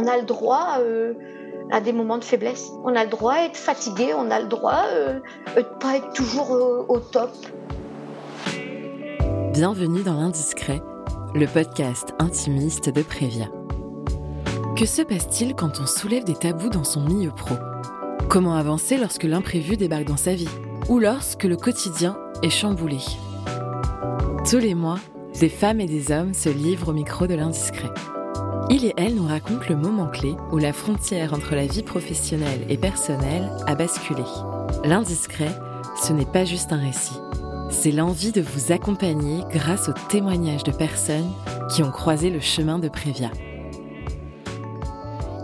On a le droit euh, à des moments de faiblesse. On a le droit à être fatigué, on a le droit euh, de ne pas être toujours au top. Bienvenue dans l'Indiscret, le podcast intimiste de Prévia. Que se passe-t-il quand on soulève des tabous dans son milieu pro? Comment avancer lorsque l'imprévu débarque dans sa vie? Ou lorsque le quotidien est chamboulé? Tous les mois, des femmes et des hommes se livrent au micro de l'Indiscret. Il et elle nous racontent le moment clé où la frontière entre la vie professionnelle et personnelle a basculé. L'indiscret, ce n'est pas juste un récit. C'est l'envie de vous accompagner grâce aux témoignages de personnes qui ont croisé le chemin de Prévia.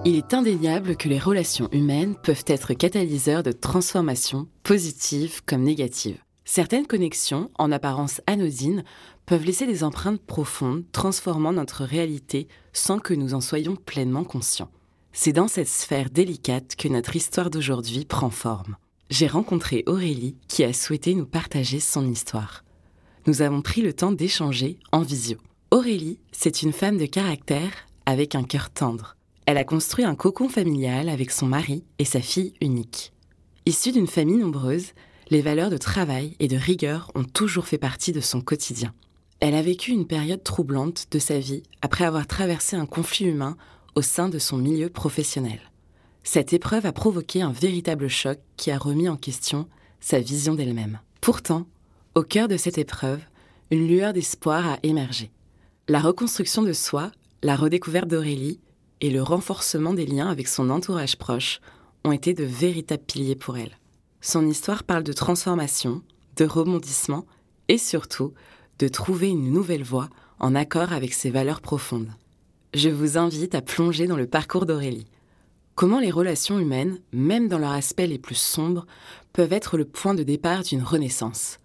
Il est indéniable que les relations humaines peuvent être catalyseurs de transformations positives comme négatives. Certaines connexions, en apparence anodines, peuvent laisser des empreintes profondes, transformant notre réalité sans que nous en soyons pleinement conscients. C'est dans cette sphère délicate que notre histoire d'aujourd'hui prend forme. J'ai rencontré Aurélie qui a souhaité nous partager son histoire. Nous avons pris le temps d'échanger en visio. Aurélie, c'est une femme de caractère avec un cœur tendre. Elle a construit un cocon familial avec son mari et sa fille unique. Issue d'une famille nombreuse, les valeurs de travail et de rigueur ont toujours fait partie de son quotidien. Elle a vécu une période troublante de sa vie après avoir traversé un conflit humain au sein de son milieu professionnel. Cette épreuve a provoqué un véritable choc qui a remis en question sa vision d'elle-même. Pourtant, au cœur de cette épreuve, une lueur d'espoir a émergé. La reconstruction de soi, la redécouverte d'Aurélie et le renforcement des liens avec son entourage proche ont été de véritables piliers pour elle. Son histoire parle de transformation, de rebondissement et surtout de trouver une nouvelle voie en accord avec ses valeurs profondes. Je vous invite à plonger dans le parcours d'Aurélie. Comment les relations humaines, même dans leur aspect les plus sombres, peuvent être le point de départ d'une renaissance?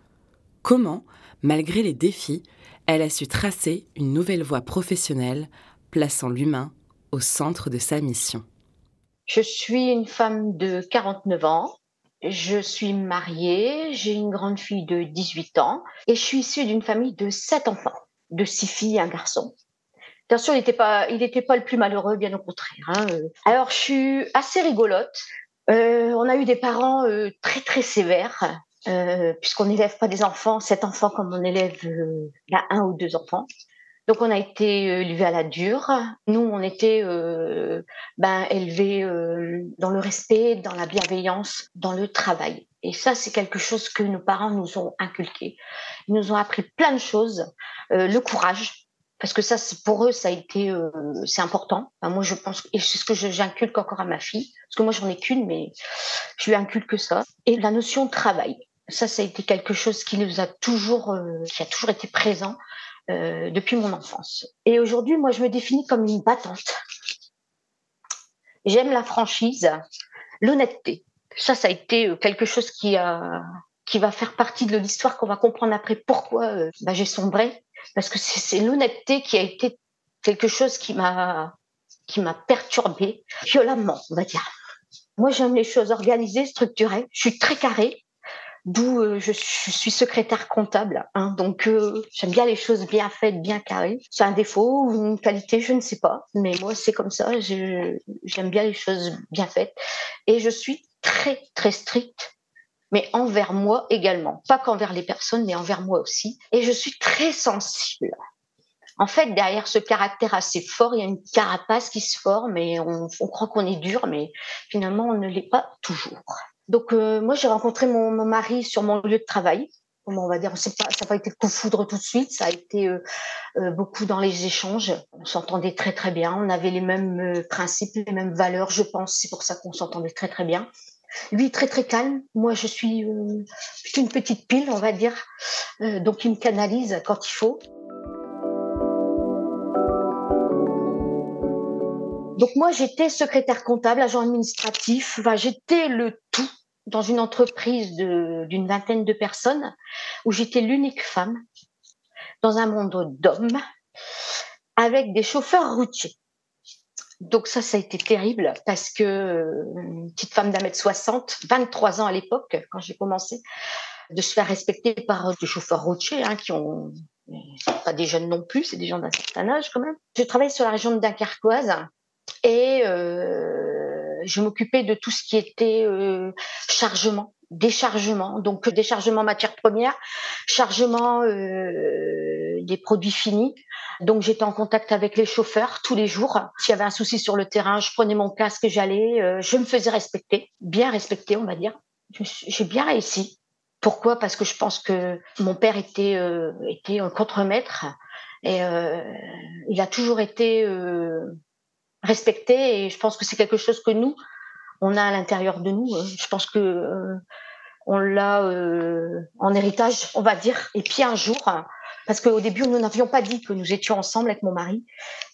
Comment, malgré les défis, elle a su tracer une nouvelle voie professionnelle, plaçant l'humain au centre de sa mission? Je suis une femme de 49 ans, je suis mariée, j'ai une grande fille de 18 ans et je suis issue d'une famille de sept enfants, de six filles et un garçon. Bien sûr, il n'était pas, il pas le plus malheureux, bien au contraire. Hein. Alors, je suis assez rigolote. Euh, on a eu des parents euh, très très sévères, euh, puisqu'on n'élève pas des enfants, sept enfants comme on élève un ou deux enfants. Donc on a été élevé à la dure. Nous, on était euh, ben, élevés euh, dans le respect, dans la bienveillance, dans le travail. Et ça, c'est quelque chose que nos parents nous ont inculqué. Ils nous ont appris plein de choses. Euh, le courage, parce que ça, pour eux, ça a été, c'est important. moi, je pense, et c'est ce que j'inculque encore à ma fille, parce que moi, j'en ai qu'une, mais je lui inculque ça. Et la notion de travail. Ça, ça a été quelque chose qui nous a toujours, qui a toujours été présent euh, depuis mon enfance. Et aujourd'hui, moi, je me définis comme une battante. J'aime la franchise, l'honnêteté. Ça, ça a été euh, quelque chose qui va faire partie de l'histoire qu'on va comprendre après pourquoi euh, bah, j'ai sombré parce que c'est l'honnêteté qui a été quelque chose qui m'a qui m'a perturbée violemment on va dire moi j'aime les choses organisées structurées je suis très carrée d'où euh, je, suis secrétaire comptable. Hein, donc euh, j'aime bien les choses bien faites, bien carrées. C'est un défaut ou une qualité, je ne sais pas, mais moi c'est comme ça. J'aime bien les choses bien faites et je suis très très stricte, mais envers moi également, pas qu'envers les personnes, mais envers moi aussi. Et je suis très sensible. En fait, derrière ce caractère assez fort, il y a une carapace qui se forme et on, on croit qu'on est dur, mais finalement, on ne l'est pas toujours. Donc euh, moi j'ai rencontré mon, mari sur mon lieu de travail. Comment on va dire, ça n'a pas été le coup de foudre tout de suite, ça a été euh, euh, beaucoup dans les échanges. On s'entendait très très bien, on avait les mêmes principes, les mêmes valeurs, je pense. C'est pour ça qu'on s'entendait très très bien. Lui très très calme, moi je suis une petite pile, on va dire, donc il me canalise quand il faut. Donc moi, j'étais secrétaire comptable, agent administratif. J'étais le dans une entreprise d'une vingtaine de personnes où j'étais l'unique femme dans un monde d'hommes avec des chauffeurs routiers. Donc ça, ça a été terrible parce que une petite femme d'un mètre 60, 23 ans à l'époque, quand j'ai commencé, de se faire respecter par des chauffeurs routiers hein, qui ont pas des jeunes non plus, c'est des gens d'un certain âge quand même. Je travaille sur la région de Dunkerquoise et euh, je m'occupais de tout ce qui était euh, chargement, déchargement, donc déchargement matières premières, chargement euh, des produits finis. Donc j'étais en contact avec les chauffeurs tous les jours. S'il y avait un souci sur le terrain, je prenais mon casque, j'allais, je me faisais respecter, bien respecter, on va dire. J'ai bien réussi. Pourquoi? Parce que je pense que mon père était était un contremaître et il a toujours été respecter. Et je pense que c'est quelque chose que nous, on a à l'intérieur de nous. Hein. Je pense que euh, on l'a euh, en héritage, on va dire. Et puis un jour, parce qu'au début, nous n'avions pas dit que nous étions ensemble avec mon mari.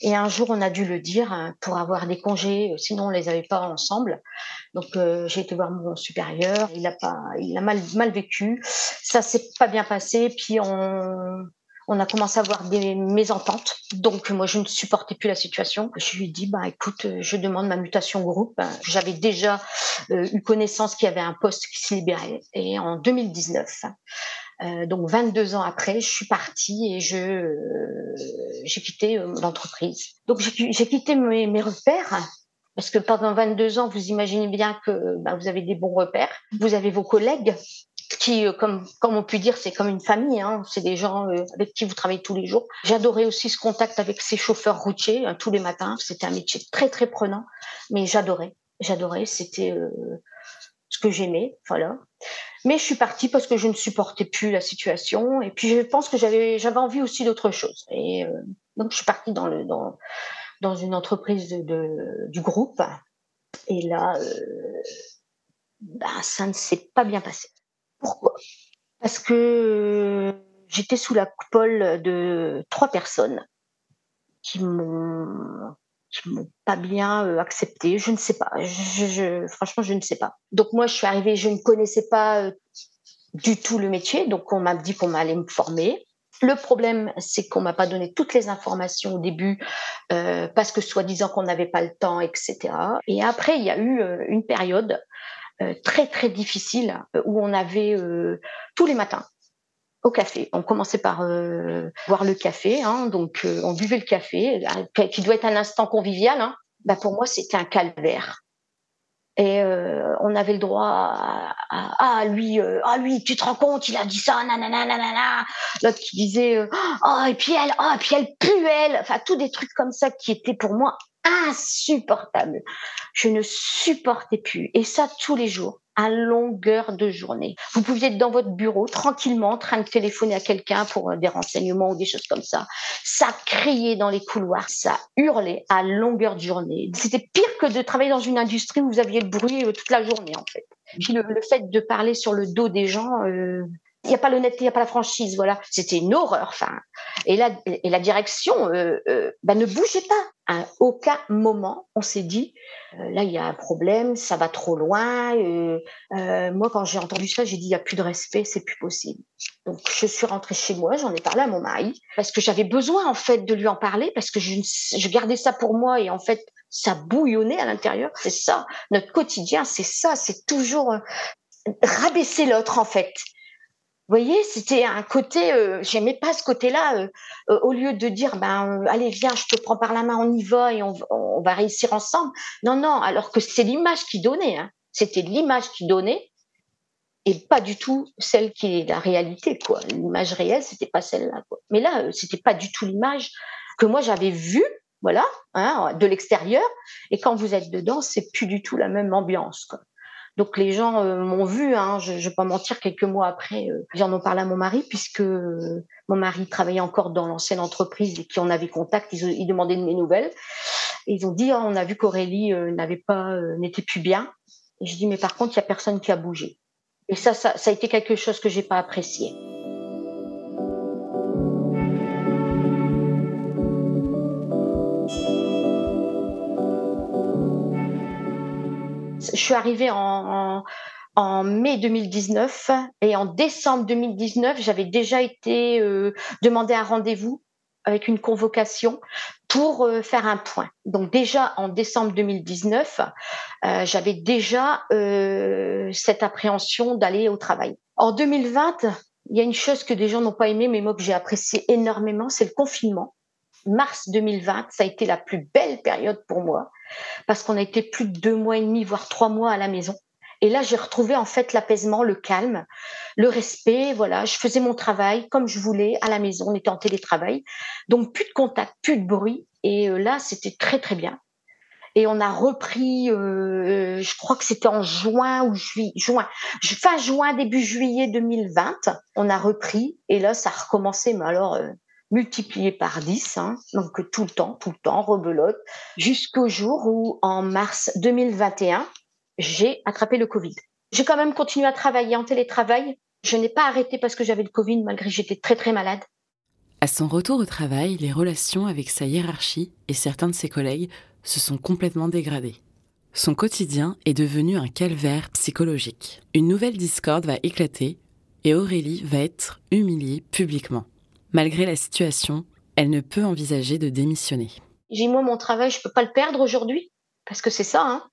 Et un jour, on a dû le dire hein, pour avoir des congés, sinon on les avait pas ensemble. Donc euh, j'ai été voir mon supérieur. Il a pas, il a mal mal vécu. Ça s'est pas bien passé. Puis on on a commencé à avoir des mésententes. Donc moi, je ne supportais plus la situation. Je lui ai dit, bah écoute, je demande ma mutation groupe. J'avais déjà euh, eu connaissance qu'il y avait un poste qui se libérait. Et en 2019, euh, donc 22 ans après, je suis partie et je euh, j'ai quitté l'entreprise. Donc j'ai quitté mes, mes repères parce que pendant 22 ans, vous imaginez bien que bah, vous avez des bons repères, vous avez vos collègues qui, euh, comme, on peut dire, c'est comme une famille. Hein. C'est des gens euh, avec qui vous travaillez tous les jours. J'adorais aussi ce contact avec ces chauffeurs routiers hein, tous les matins. C'était un métier très très prenant, mais j'adorais. J'adorais. C'était euh, ce que j'aimais. Voilà. Mais je suis partie parce que je ne supportais plus la situation. Et puis je pense que j'avais envie aussi d'autre chose. Et donc je suis partie dans une entreprise du groupe. Et là, ben, ça ne s'est pas bien passé. Pourquoi? Parce que euh, j'étais sous la coupole de trois personnes qui m'ont m'ont pas bien euh, accepté. Je ne sais pas. Franchement, je ne sais pas. Donc moi, je suis arrivée, je ne connaissais pas euh, du tout le métier, donc on m'a dit qu'on allait me former. Le problème, c'est qu'on m'a pas donné toutes les informations au début parce que soi-disant qu'on n'avait pas le temps, etc. Et après, il y a eu une période très très difficile euh, où on avait euh, tous les matins au café. On commençait par boire le café, hein, donc on buvait le café, qui doit être un instant convivial. Hein. Bah pour moi, c'était un calvaire. Et on avait le droit à, ah lui, ah lui, tu te rends compte, il a dit ça, nanana, nanana. L'autre qui disait, oh et puis elle, oh et puis elle pue elle. Enfin tous des trucs comme ça qui étaient pour moi insupportable. Je ne supportais plus. Et ça tous les jours, à longueur de journée. Vous pouviez être dans votre bureau tranquillement, en train de téléphoner à quelqu'un pour euh, des renseignements ou des choses comme ça. Ça criait dans les couloirs, ça hurlait à longueur de journée. C'était pire que de travailler dans une industrie où vous aviez le bruit euh, toute la journée, en fait. Puis le, fait de parler sur le dos des gens, euh, il n'y a pas l'honnêteté, il n'y a pas la franchise, voilà. C'était une horreur. Enfin, et la, et la direction euh, euh, bah, ne bougeait pas. À aucun moment, on s'est dit, euh, là, il y a un problème, ça va trop loin. moi, quand j'ai entendu ça, j'ai dit, il n'y a plus de respect, c'est plus possible. Donc, je suis rentrée chez moi, j'en ai parlé à mon mari, parce que j'avais besoin, en fait, de lui en parler, parce que je, je gardais ça pour moi, et en fait, ça bouillonnait à l'intérieur. C'est ça, notre quotidien, c'est ça, c'est toujours rabaisser l'autre, en fait. Voyez, c'était un côté, euh, j'aimais pas ce côté-là. Euh, euh, au lieu de dire, ben, euh, allez, viens, je te prends par la main, on y va et on, va réussir ensemble. Non, non, alors que c'est l'image qui donnait. Hein. C'était l'image qui donnait et pas du tout celle qui est la réalité, quoi. L'image réelle, c'était pas celle-là. Mais là, c'était pas du tout l'image que moi j'avais vue, voilà, hein, de l'extérieur. Et quand vous êtes dedans, c'est plus du tout la même ambiance, quoi. Donc les gens euh, m'ont vu, hein, je ne vais pas mentir, quelques mois après, euh, ils en ont parlé à mon mari, puisque euh, mon mari travaillait encore dans l'ancienne entreprise et qui en avait contact, ils, ils demandaient mes nouvelles. Ils ont dit, oh, on a vu qu'Aurélie n'avait pas, n'était plus bien. Et je dis, mais par contre, il y a personne qui a bougé. Et ça, ça, ça a été quelque chose que j'ai pas apprécié. Je suis arrivée en, mai 2019 et en décembre 2019, j'avais déjà été euh, un rendez-vous avec une convocation pour euh, faire un point. Donc déjà en décembre 2019, euh, j'avais déjà cette appréhension d'aller au travail. En 2020, il y a une chose que des gens n'ont pas aimé, mais moi que j'ai apprécié énormément, c'est le confinement. Mars 2020, ça a été la plus belle période pour moi parce qu'on a été plus de deux mois et demi, voire trois mois à la maison. Et là, j'ai retrouvé en fait l'apaisement, le calme, le respect. Voilà, je faisais mon travail comme je voulais à la maison. On était en télétravail, donc plus de contact, plus de bruit. Et euh, là, c'était très très bien. Et on a repris, euh, je crois que c'était en juin ou juillet, juin, fin juin, début juillet 2020. On a repris et là, ça a recommencé. Mais alors, euh, multiplié par 10, hein, donc tout le temps, tout le temps, rebelote, jusqu'au jour où, en mars 2021, j'ai attrapé le Covid. J'ai quand même continué à travailler en télétravail. Je n'ai pas arrêté parce que j'avais le Covid, malgré que j'étais très très malade. À son retour au travail, les relations avec sa hiérarchie et certains de ses collègues se sont complètement dégradées. Son quotidien est devenu un calvaire psychologique. Une nouvelle discorde va éclater et Aurélie va être humiliée publiquement. Malgré la situation, elle ne peut envisager de démissionner. J'ai moi mon travail, je peux pas le perdre aujourd'hui parce que c'est ça. Hein.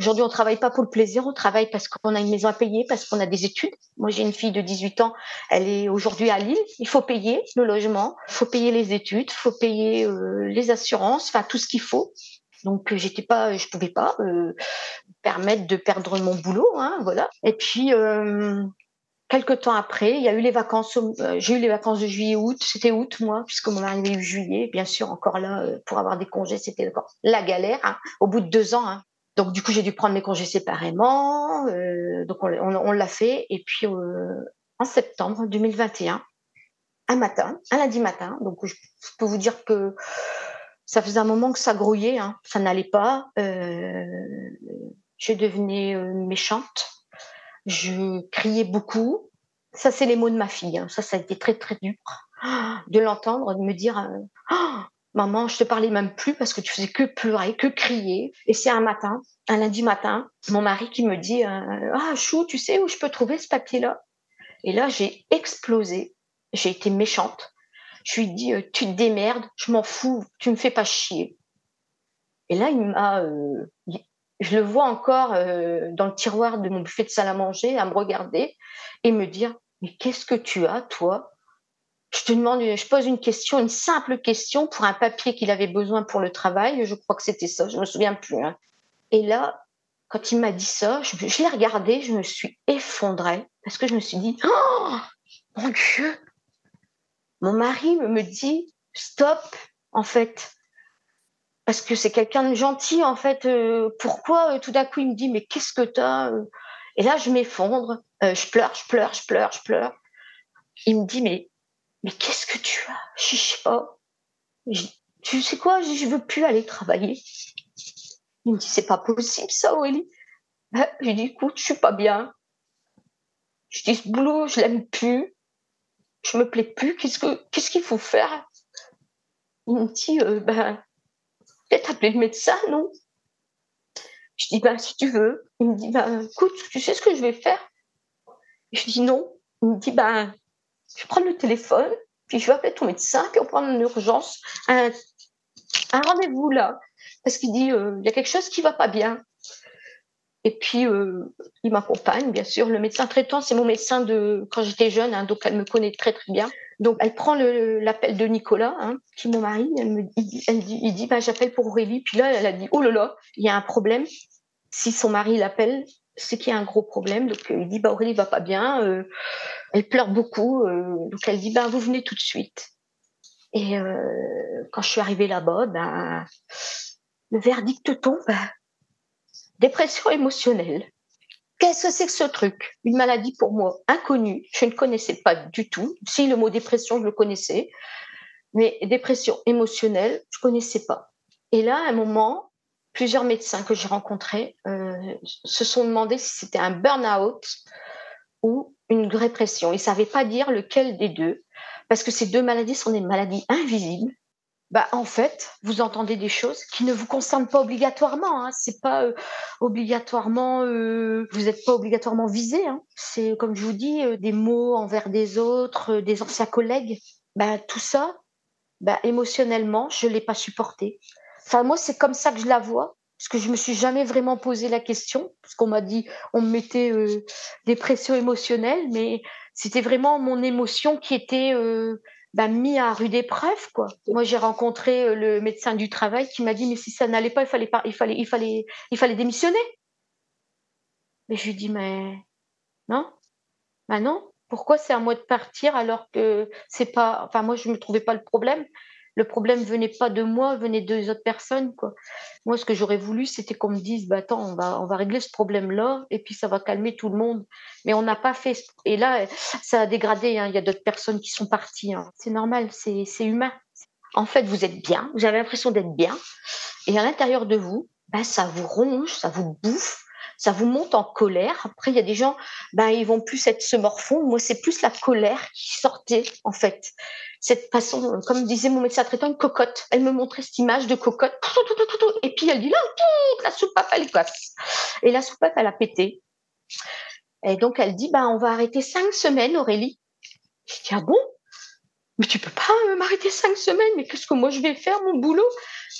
Aujourd'hui, on travaille pas pour le plaisir, on travaille parce qu'on a une maison à payer, parce qu'on a des études. Moi, j'ai une fille de 18 ans, elle est aujourd'hui à Lille. Il faut payer le logement, il faut payer les études, il faut payer euh, les assurances, enfin tout ce qu'il faut. Donc, euh, j'étais pas, je pouvais pas euh, permettre de perdre mon boulot, hein, voilà. Et puis, quelques temps après, il y a eu les vacances. j'ai eu les vacances de juillet-août. C'était août, moi, puisque mon mari avait eu juillet. Bien sûr, encore là, pour avoir des congés, c'était la galère. Hein, au bout de deux ans, hein, donc du coup, j'ai dû prendre mes congés séparément. Euh, donc on, l'a fait. Et puis euh, en septembre 2021, un matin, un lundi matin, donc je, peux vous dire que ça faisait un moment que ça grouillait, hein, ça n'allait pas. Euh, je devenais euh, méchante. Je criais beaucoup. Ça, c'est les mots de ma fille. Hein. Ça, ça a été très très dur de l'entendre, de me dire. Euh, Maman, je te parlais même plus parce que tu faisais que pleurer, que crier. Et c'est un matin, un lundi matin, mon mari qui me dit euh, Ah, Chou, tu sais où je peux trouver ce papier-là? Et là, j'ai explosé. J'ai été méchante. Je lui ai dit euh, Tu te démerdes, je m'en fous, tu me fais pas chier. Et là, il m'a. Je le vois encore dans le tiroir de mon buffet de salle à manger, à me regarder et me dire Mais qu'est-ce que tu as, toi? Je te demande, je pose une question, une simple question pour un papier qu'il avait besoin pour le travail. Je crois que c'était ça, je me souviens plus. Hein. Et là, quand il m'a dit ça, je, l'ai regardé, je me suis effondrée parce que je me suis dit, oh mon Dieu, mon mari me dit stop, en fait, parce que c'est quelqu'un de gentil, en fait. Euh, pourquoi euh, tout d'un coup il me dit mais qu'est-ce que t'as euh? Et là, je m'effondre, je pleure, je pleure, je pleure, je pleure. Il me dit mais mais qu'est-ce que tu as? Je sais pas. tu sais quoi? Je veux plus aller travailler. Il me dit, c'est pas possible ça, Aurélie. Ben, je dis, écoute, je suis pas bien. Je dis, ce boulot, je l'aime plus. Je me plais plus. Qu'est-ce que, qu'est-ce qu'il faut faire? Il me dit, ben, peut-être appeler le médecin, non? Je dis, ben, si tu veux. Il me dit, ben, écoute, tu sais ce que je vais faire? Je dis, non. Il me dit, ben, je vais prendre le téléphone, puis je vais appeler ton médecin, puis on prend en urgence un, rendez-vous là. Parce qu'il dit, euh, il y a quelque chose qui va pas bien. Et puis, euh, il m'accompagne, bien sûr. Le médecin traitant, c'est mon médecin de quand j'étais jeune, hein, donc elle me connaît très, très bien. Donc, elle prend l'appel de Nicolas, hein, qui est mon mari. Elle me, il, elle dit, il dit bah, j'appelle pour Aurélie. Puis là, elle a dit, oh là là, il y a un problème. Si son mari l'appelle, c'est qu'il y a un gros problème. Donc, euh, il dit, bah, Aurélie va pas bien. Euh, elle pleure beaucoup. Euh, donc, elle dit, bah, vous venez tout de suite. Et quand je suis arrivée là-bas, ben, le verdict tombe. Dépression émotionnelle. Qu'est-ce que c'est que ce truc? Une maladie pour moi inconnue. Je ne connaissais pas du tout. Si le mot dépression, je le connaissais. Mais dépression émotionnelle, je connaissais pas. Et là, à un moment, plusieurs médecins que j'ai rencontrés euh, se sont demandé si c'était un burn-out ou une dépression. Ils ne savaient pas dire lequel des deux, parce que ces deux maladies sont des maladies invisibles. Bah, en fait, vous entendez des choses qui ne vous concernent pas obligatoirement. Hein. C'est pas euh, obligatoirement, euh, vous n'êtes pas obligatoirement visé. Hein. C'est comme je vous dis, des mots envers des autres, des anciens collègues. Bah, tout ça, bah, émotionnellement, je l'ai pas supporté. Enfin, moi, c'est comme ça que je la vois, parce que je me suis jamais vraiment posé la question, parce qu'on m'a dit, on me mettait euh, des pressions émotionnelles, mais c'était vraiment mon émotion qui était euh, bah, mis à rude épreuve quoi. Moi j'ai rencontré euh, le médecin du travail qui m'a dit mais si ça n'allait pas il fallait il fallait il fallait il fallait démissionner. Mais je lui dis mais non bah non pourquoi c'est à moi de partir alors que c'est pas enfin moi je ne trouvais pas le problème le problème venait pas de moi, venait des autres personnes. Moi, ce que j'aurais voulu, c'était qu'on me dise, bah, attends, on va, on va régler ce problème-là, et puis ça va calmer tout le monde. Mais on n'a pas fait. Et là, ça a dégradé. Hein. Il y a d'autres personnes qui sont parties. Hein. C'est normal, c'est humain. En fait, vous êtes bien, vous avez l'impression d'être bien, et à l'intérieur de vous, bah, ça vous ronge, ça vous bouffe, ça vous monte en colère. Après, il y a des gens, ben, ils vont plus être se morfondre. Moi, c'est plus la colère qui sortait, en fait. Cette façon, comme disait mon médecin traitant, une cocotte. Elle me montrait cette image de cocotte. Et puis, elle dit, là, la soupape, elle casse. Et la soupape, elle a pété. Et donc, elle dit, ben, on va arrêter cinq semaines, Aurélie. Je dis, ah bon? Mais tu peux pas euh, m'arrêter cinq semaines, mais qu'est-ce que moi je vais faire, mon boulot?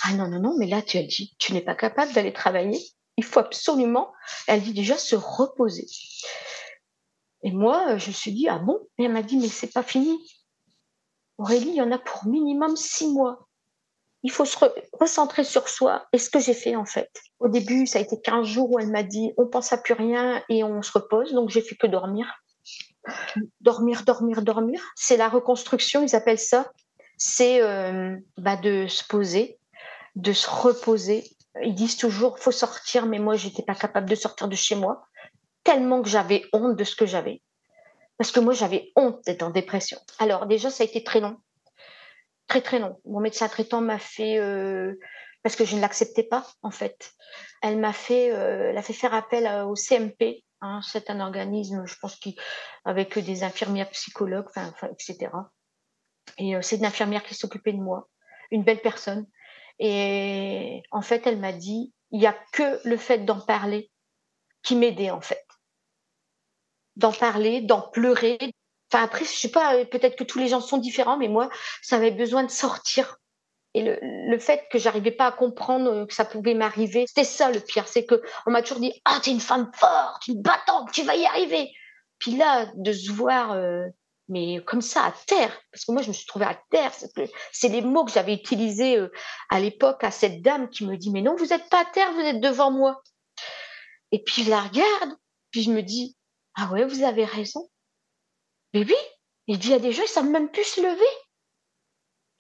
Ah non, non, non, mais là, tu as dit, tu n'es pas capable d'aller travailler il faut absolument, elle dit déjà, se reposer. Et moi, je me suis dit, ah bon? Et elle m'a dit, mais c'est pas fini. Aurélie, il y en a pour minimum six mois. Il faut se recentrer sur soi. Et ce que j'ai fait, en fait. Au début, ça a été 15 jours où elle m'a dit, on pense à plus rien et on se repose. Donc, j'ai fait que dormir. Dormir, dormir, dormir. C'est la reconstruction, ils appellent ça. C'est euh, bah, de se poser, de se reposer ils disent toujours faut sortir, mais moi j'étais pas capable de sortir de chez moi tellement que j'avais honte de ce que j'avais. Parce que moi j'avais honte d'être en dépression. Alors déjà ça a été très long, très très long. Mon médecin traitant m'a fait euh, parce que je ne l'acceptais pas en fait. Elle m'a fait, euh, fait faire appel au CMP. Hein, c'est un organisme, je pense, qui avec des infirmières psychologues, etc. Et euh, c'est une infirmière qui s'occupait de moi, une belle personne et en fait, elle m'a dit, il n'y a que le fait d'en parler qui m'aidait en fait. D'en parler, d'en pleurer. Enfin après, je sais pas, peut-être que tous les gens sont différents, mais moi, ça avait besoin de sortir. Et le, le fait que j'arrivais pas à comprendre que ça pouvait m'arriver, c'était ça le pire, c'est que on m'a toujours dit, ah, t'es une femme forte, une battante, tu vas y arriver. Puis là, de se voir euh, mais comme ça à terre, parce que moi je me suis trouvée à terre. C'est les mots que j'avais utilisés euh, à l'époque à cette dame qui me dit mais non vous n'êtes pas à terre, vous êtes devant moi. Et puis je la regarde, puis je me dis ah ouais vous avez raison. Mais oui, il dit il y a des gens ils savent même plus se lever.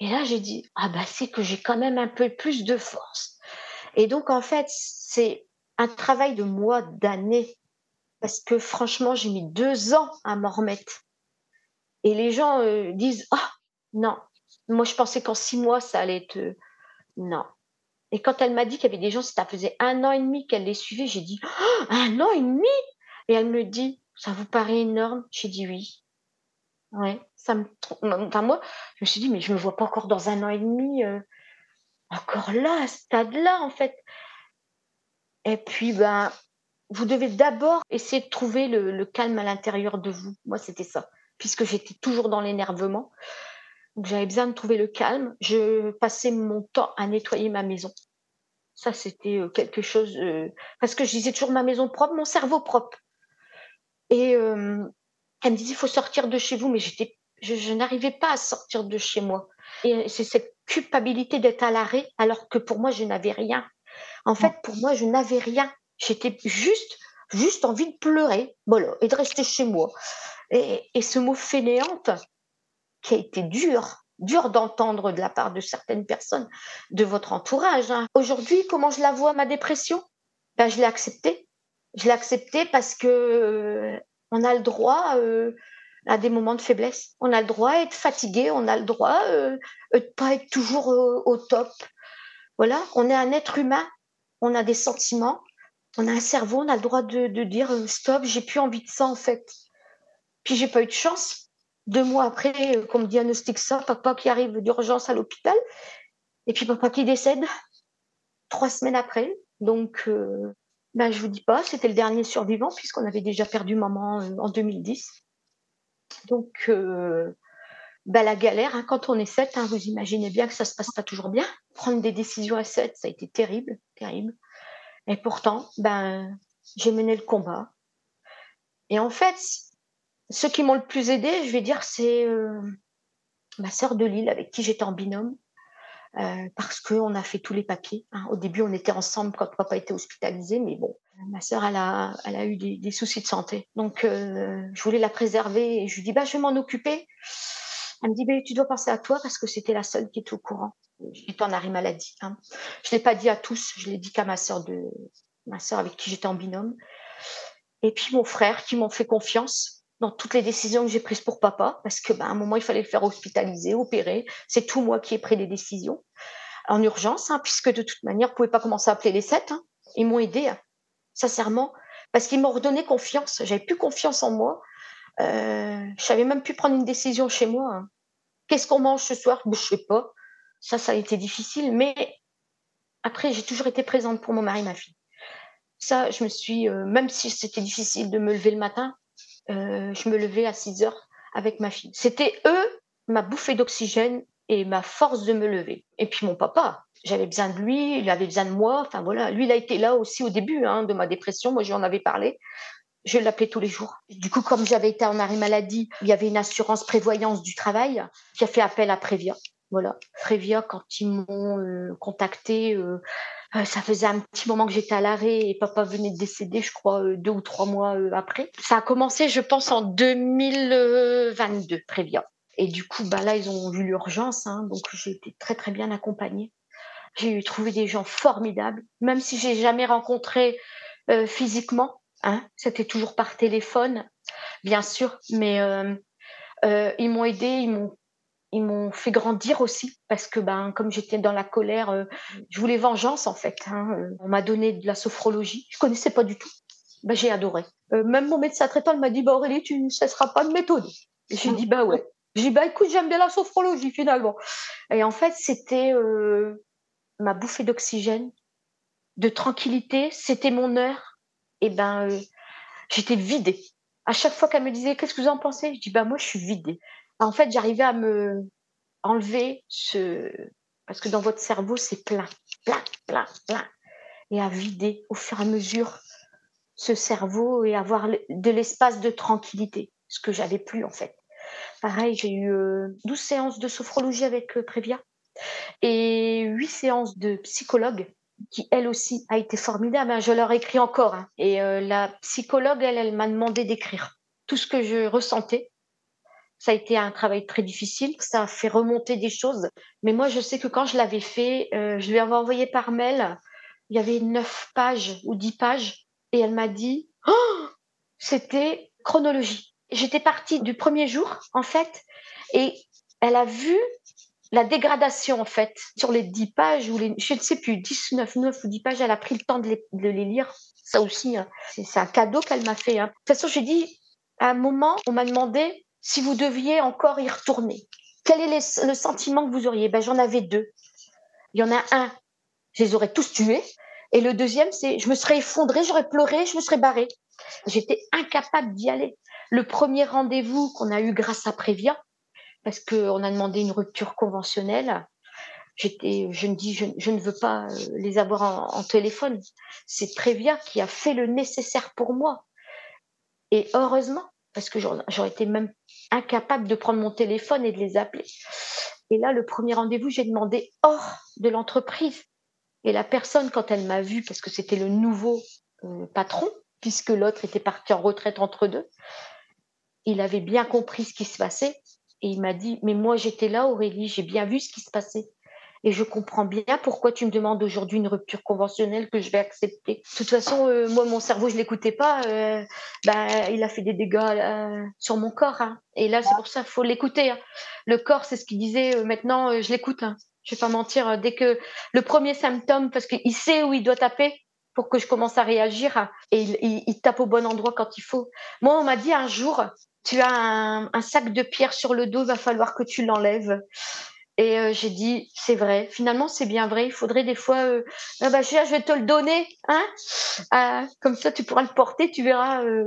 Et là j'ai dit ah bah c'est que j'ai quand même un peu plus de force. Et donc en fait c'est un travail de mois, d'années, parce que franchement j'ai mis deux ans à m'en remettre et les gens euh, disent Ah, non, moi je pensais qu'en six mois ça allait être. Non. Et quand elle m'a dit qu'il y avait des gens, ça faisait un an et demi qu'elle les suivait, j'ai dit oh, Un an et demi Et elle me dit Ça vous paraît énorme? J'ai dit Oui. Ouais, ça me. Enfin, moi, je me suis dit Mais je me vois pas encore dans un an et demi, euh, encore là, à ce stade-là, en fait. Et puis, ben, vous devez d'abord essayer de trouver le calme à l'intérieur de vous. Moi, c'était ça puisque j'étais toujours dans l'énervement. J'avais besoin de trouver le calme. Je passais mon temps à nettoyer ma maison. Ça, c'était euh, quelque chose. Euh, parce que je disais toujours ma maison propre, mon cerveau propre. Et euh, elle me disait il faut sortir de chez vous, mais j'étais, je, n'arrivais pas à sortir de chez moi. Et c'est cette culpabilité d'être à l'arrêt, alors que pour moi, je n'avais rien. En fait, pour moi, je n'avais rien. J'étais juste, juste envie de pleurer, et de rester chez moi. Et, ce mot fainéante, qui a été dur, dur d'entendre de la part de certaines personnes de votre entourage. Hein. Aujourd'hui, comment je la vois, ma dépression? Ben, Je l'ai acceptée. Je l'ai acceptée parce que euh, on a le droit euh, à des moments de faiblesse. On a le droit d'être fatigué, on a le droit euh, de pas être toujours au top. Voilà, on est un être humain, on a des sentiments, on a un cerveau, on a le droit de, de dire stop, j'ai plus envie de ça en fait. Puis j'ai pas eu de chance. Deux mois après euh, qu'on me diagnostique ça, papa qui arrive d'urgence à l'hôpital, et puis papa qui décède trois semaines après. Donc, euh, ben, je vous dis pas, c'était le dernier survivant puisqu'on avait déjà perdu maman euh, en 2010. Donc, ben, la galère, hein, quand on est sept, hein, vous imaginez bien que ça se passe pas toujours bien. Prendre des décisions à sept, ça a été terrible, terrible. Et pourtant, ben, j'ai mené le combat. Et en fait, ceux qui m'ont le plus aidé, je vais dire, c'est euh, ma sœur de Lille avec qui j'étais en binôme. Euh, parce qu'on a fait tous les papiers. Hein. Au début, on était ensemble quand papa était hospitalisé, mais bon, ma sœur, elle a, eu des, soucis de santé. Donc, euh, je voulais la préserver et je lui dis, bah, je vais m'en occuper. Elle me dit, bah, tu dois penser à toi parce que c'était la seule qui était au courant. J'étais en arrêt maladie. Hein. Je l'ai pas dit à tous, je l'ai dit qu'à ma sœur de ma sœur avec qui j'étais en binôme. Et puis mon frère qui m'ont fait confiance dans toutes les décisions que j'ai prises pour papa, parce que ben, à un moment il fallait le faire hospitaliser, opérer. C'est tout moi qui ai pris les décisions en urgence, hein, puisque de toute manière, ne pouvez pas commencer à appeler les sept. Hein. Ils m'ont aidé, hein, sincèrement, parce qu'ils m'ont redonné confiance. J'avais plus confiance en moi. Euh, je même plus prendre une décision chez moi. Qu'est-ce qu'on mange ce soir? Je Je sais pas. Ça, ça a été difficile, mais après, j'ai toujours été présente pour mon mari, ma fille. Ça, je me suis, euh, même si c'était difficile de me lever le matin, euh, je me levais à 6 heures avec ma fille. C'était eux, ma bouffée d'oxygène et ma force de me lever. Et puis mon papa, j'avais besoin de lui, il avait besoin de moi. Enfin voilà, lui, il a été là aussi au début hein, de ma dépression. Moi, j'en avais parlé. Je l'appelais tous les jours. Du coup, comme j'avais été en arrêt maladie, il y avait une assurance prévoyance du travail qui a fait appel à Prévia. Voilà. Prévia, quand ils m'ont euh, contacté, euh, euh, ça faisait un petit moment que j'étais à l'arrêt et papa venait de décéder, je crois, deux ou trois mois après. Ça a commencé, je pense, en 2022, Prévia. Et du coup, bah là, ils ont vu l'urgence, hein, donc j'ai été très très bien accompagnée. J'ai eu trouvé des gens formidables, même si j'ai jamais rencontré physiquement. Hein, c'était toujours par téléphone, bien sûr, mais ils m'ont aidé, ils m'ont ils m'ont fait grandir aussi parce que ben comme j'étais dans la colère, euh, je voulais vengeance en fait. Hein, euh. On m'a donné de la sophrologie, je connaissais pas du tout. Ben, j'ai adoré. Euh, même mon médecin traitant m'a dit bah Aurélie tu ne cesseras pas de m'étonner. J'ai dit bah ouais. J'ai dit bah écoute j'aime bien la sophrologie finalement. Et en fait c'était ma bouffée d'oxygène, de tranquillité. C'était mon heure. Et ben j'étais vidée. À chaque fois qu'elle me disait qu'est-ce que vous en pensez, je dis bah moi je suis vidée en fait, j'arrivais à me enlever ce. Parce que dans votre cerveau, c'est plein, plein, plein, plein. Et à vider au fur et à mesure ce cerveau et avoir de l'espace de tranquillité, ce que j'avais plus en fait. Pareil, j'ai eu 12 euh, séances de sophrologie avec euh, Prévia et 8 séances de psychologue qui elle aussi a été formidable. Hein. Je leur écris encore. Hein. Et euh, la psychologue, elle, elle m'a demandé d'écrire tout ce que je ressentais ça a été un travail très difficile, ça a fait remonter des choses. Mais moi, je sais que quand je l'avais fait, euh, je lui avais envoyé par mail, il y avait neuf pages ou dix pages, et elle m'a dit, oh, c'était chronologie. J'étais partie du premier jour, en fait, et elle a vu la dégradation, en fait, sur les dix pages, ou les, je ne sais plus, 10, 9, 9 ou dix pages, elle a pris le temps de les, lire. Ça aussi, hein. c'est un cadeau qu'elle m'a fait. Hein. De toute façon, j'ai dit, à un moment, on m'a demandé si vous deviez encore y retourner, quel est le sentiment que vous auriez? Ben, J'en avais deux. Il y en a un, je les aurais tous tués. Et le deuxième, c'est je me serais effondrée, j'aurais pleuré, je me serais barrée. J'étais incapable d'y aller. Le premier rendez-vous qu'on a eu grâce à Prévia, parce qu'on a demandé une rupture conventionnelle, j'étais, je me dis, je, ne veux pas euh, les avoir en, en téléphone. C'est Prévia qui a fait le nécessaire pour moi. Et heureusement, parce que j'aurais été même incapable de prendre mon téléphone et de les appeler. Et là, le premier rendez-vous, j'ai demandé hors de l'entreprise. Et la personne, quand elle m'a vu, parce que c'était le nouveau euh, patron, puisque l'autre était parti en retraite entre deux, il avait bien compris ce qui se passait. Et il m'a dit, mais moi j'étais là, Aurélie, j'ai bien vu ce qui se passait et je comprends bien pourquoi tu me demandes aujourd'hui une rupture conventionnelle que je vais accepter. De toute façon, euh, moi, mon cerveau, je l'écoutais pas. Euh, bah, il a fait des dégâts euh, sur mon corps. Hein. Et là, c'est pour ça faut l'écouter. Hein. Le corps, c'est ce qu'il disait. maintenant, je l'écoute. Hein. Je vais pas mentir. Dès que le premier symptôme, parce qu'il sait où il doit taper pour que je commence à réagir, hein, et il, tape au bon endroit quand il faut. Moi, on m'a dit un jour, tu as un, un sac de pierre sur le dos, il va falloir que tu l'enlèves. Et euh, j'ai dit, c'est vrai. Finalement, c'est bien vrai. Il faudrait des fois, euh, ah bah, je vais te le donner, hein. Euh, comme ça, tu pourras le porter. Tu verras. Euh.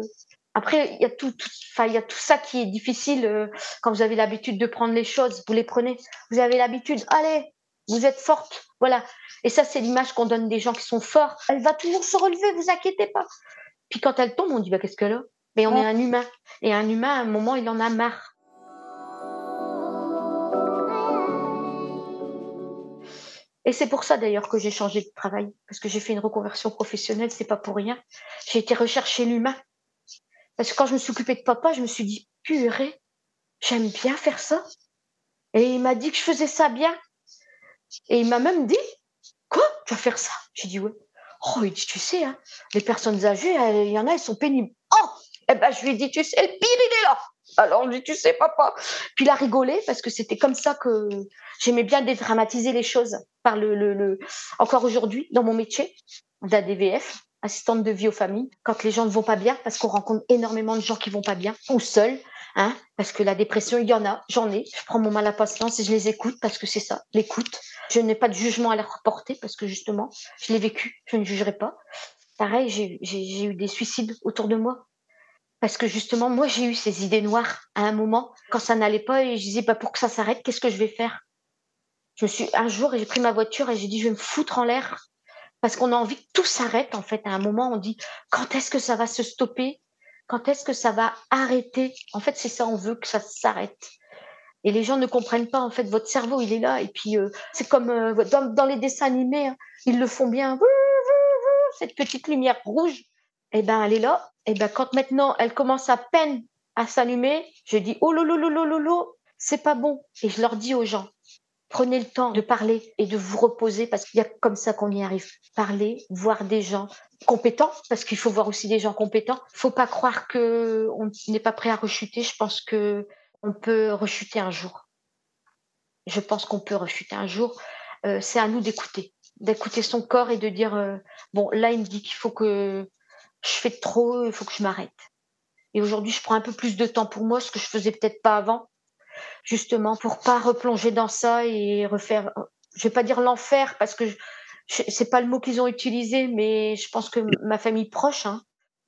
Après, il y a tout, il y a tout ça qui est difficile quand vous avez l'habitude de prendre les choses. Vous les prenez. Vous avez l'habitude. Allez, vous êtes forte. Voilà. Et ça, c'est l'image qu'on donne des gens qui sont forts. Elle va toujours se relever. Vous inquiétez pas. Puis quand elle tombe, on dit, bah, qu'est-ce qu'elle a? Mais on est un humain. Et un humain, à un moment, il en a marre. Et c'est pour ça d'ailleurs que j'ai changé de travail, parce que j'ai fait une reconversion professionnelle, c'est pas pour rien. J'ai été rechercher l'humain. Parce que quand je me suis occupée de papa, je me suis dit, purée, j'aime bien faire ça. Et il m'a dit que je faisais ça bien. Et il m'a même dit, quoi, tu vas faire ça? J'ai dit, ouais. Oh, il dit, tu sais, hein, les personnes âgées, il y en a, elles sont pénibles. Eh ben, je lui ai dit, tu sais, le pire, il est là. Alors, je lui dit, tu sais, papa. Puis il a rigolé parce que c'était comme ça que j'aimais bien dédramatiser les choses par le, le, encore aujourd'hui, dans mon métier d'ADVF, assistante de vie aux familles, quand les gens ne vont pas bien, parce qu'on rencontre énormément de gens qui vont pas bien, ou seuls, hein, parce que la dépression, il y en a, j'en ai. Je prends mon mal à patience et je les écoute parce que c'est ça, l'écoute. Je n'ai pas de jugement à leur porter parce que justement, je l'ai vécu, je ne jugerai pas. Pareil, j'ai eu des suicides autour de moi. Parce que justement, moi, j'ai eu ces idées noires à un moment, quand ça n'allait pas, et je disais, bah, pour que ça s'arrête, qu'est-ce que je vais faire? Je suis, un jour, j'ai pris ma voiture et j'ai dit, je vais me foutre en l'air. Parce qu'on a envie que tout s'arrête, en fait. À un moment, on dit, quand est-ce que ça va se stopper? Quand est-ce que ça va arrêter? En fait, c'est ça, on veut que ça s'arrête. Et les gens ne comprennent pas, en fait, votre cerveau, il est là. Et puis, euh, c'est comme euh, dans, les dessins animés, hein, ils le font bien. Cette petite lumière rouge, eh ben, elle est là. Et eh ben, quand maintenant, elle commence à peine à s'allumer, je dis, oh lolo, c'est pas bon. Et je leur dis aux gens, Prenez le temps de parler et de vous reposer parce qu'il y a comme ça qu'on y arrive. Parler, voir des gens compétents, parce qu'il faut voir aussi des gens compétents. Faut pas croire que on n'est pas prêt à rechuter. Je pense que on peut rechuter un jour. Je pense qu'on peut rechuter un jour. Euh, c'est à nous d'écouter, d'écouter son corps et de dire euh, bon là il me dit qu'il faut que je fais trop, il faut que je m'arrête. Et aujourd'hui je prends un peu plus de temps pour moi, ce que je faisais peut-être pas avant justement pour pas replonger dans ça et refaire je vais pas dire l'enfer parce que c'est pas le mot qu'ils ont utilisé mais je pense que ma famille proche hein,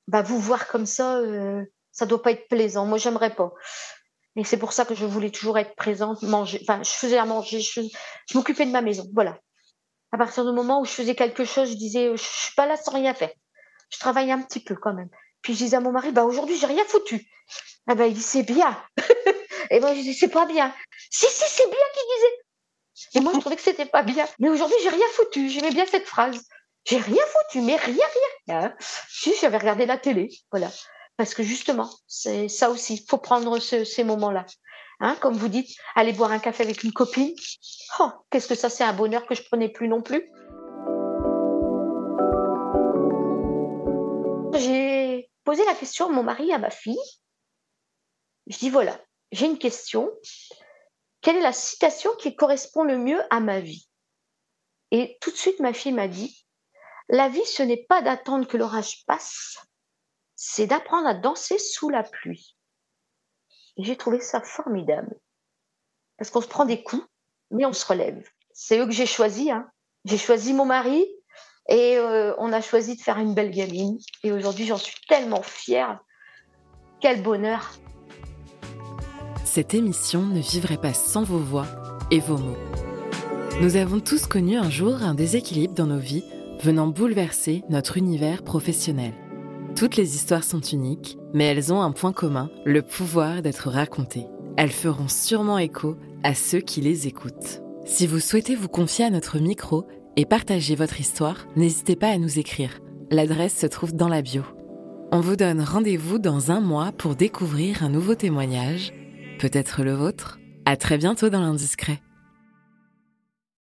bah vous voir comme ça euh, ça doit pas être plaisant. Moi j'aimerais pas. Et c'est pour ça que je voulais toujours être présente manger enfin je faisais à manger je, m'occupais de ma maison voilà. À partir du moment où je faisais quelque chose je disais je suis pas là sans rien faire je travaillais un petit peu quand même puis je disais à mon mari bah aujourd'hui j'ai rien foutu ah bah il dit c'est bien Et moi, je dis, c'est pas bien. Si, si, c'est bien qu'il disait. Et moi, je trouvais que c'était pas bien. Mais aujourd'hui, j'ai rien foutu. J'aimais bien cette phrase. J'ai rien foutu, mais rien, rien. Hein? Si, j'avais regardé la télé. Voilà. Parce que justement, c'est ça aussi. Il faut prendre ces moments-là. Hein, comme vous dites, aller boire un café avec une copine. Oh, qu'est-ce que ça, c'est un bonheur que je prenais plus non plus. La question à mon mari, à ma fille. Je dis voilà, j'ai une question. Quelle est la citation qui correspond le mieux à ma vie? Et tout de suite, ma fille m'a dit, la vie, ce n'est pas d'attendre que l'orage passe, c'est d'apprendre à danser sous la pluie. Et j'ai trouvé ça formidable. Parce qu'on se prend des coups, mais on se relève. C'est eux que j'ai choisi. Hein. J'ai choisi mon mari et euh, on a choisi de faire une belle gamine. Et aujourd'hui, j'en suis tellement fière. Quel bonheur cette émission ne vivrait pas sans vos voix et vos mots. Nous avons tous connu un jour un déséquilibre dans nos vies venant bouleverser notre univers professionnel. Toutes les histoires sont uniques, mais elles ont un point commun, le pouvoir d'être racontées. Elles feront sûrement écho à ceux qui les écoutent. Si vous souhaitez vous confier à notre micro et partager votre histoire, n'hésitez pas à nous écrire. L'adresse se trouve dans la bio. On vous donne rendez-vous dans un mois pour découvrir un nouveau témoignage peut-être le vôtre. À très bientôt dans l'indiscret.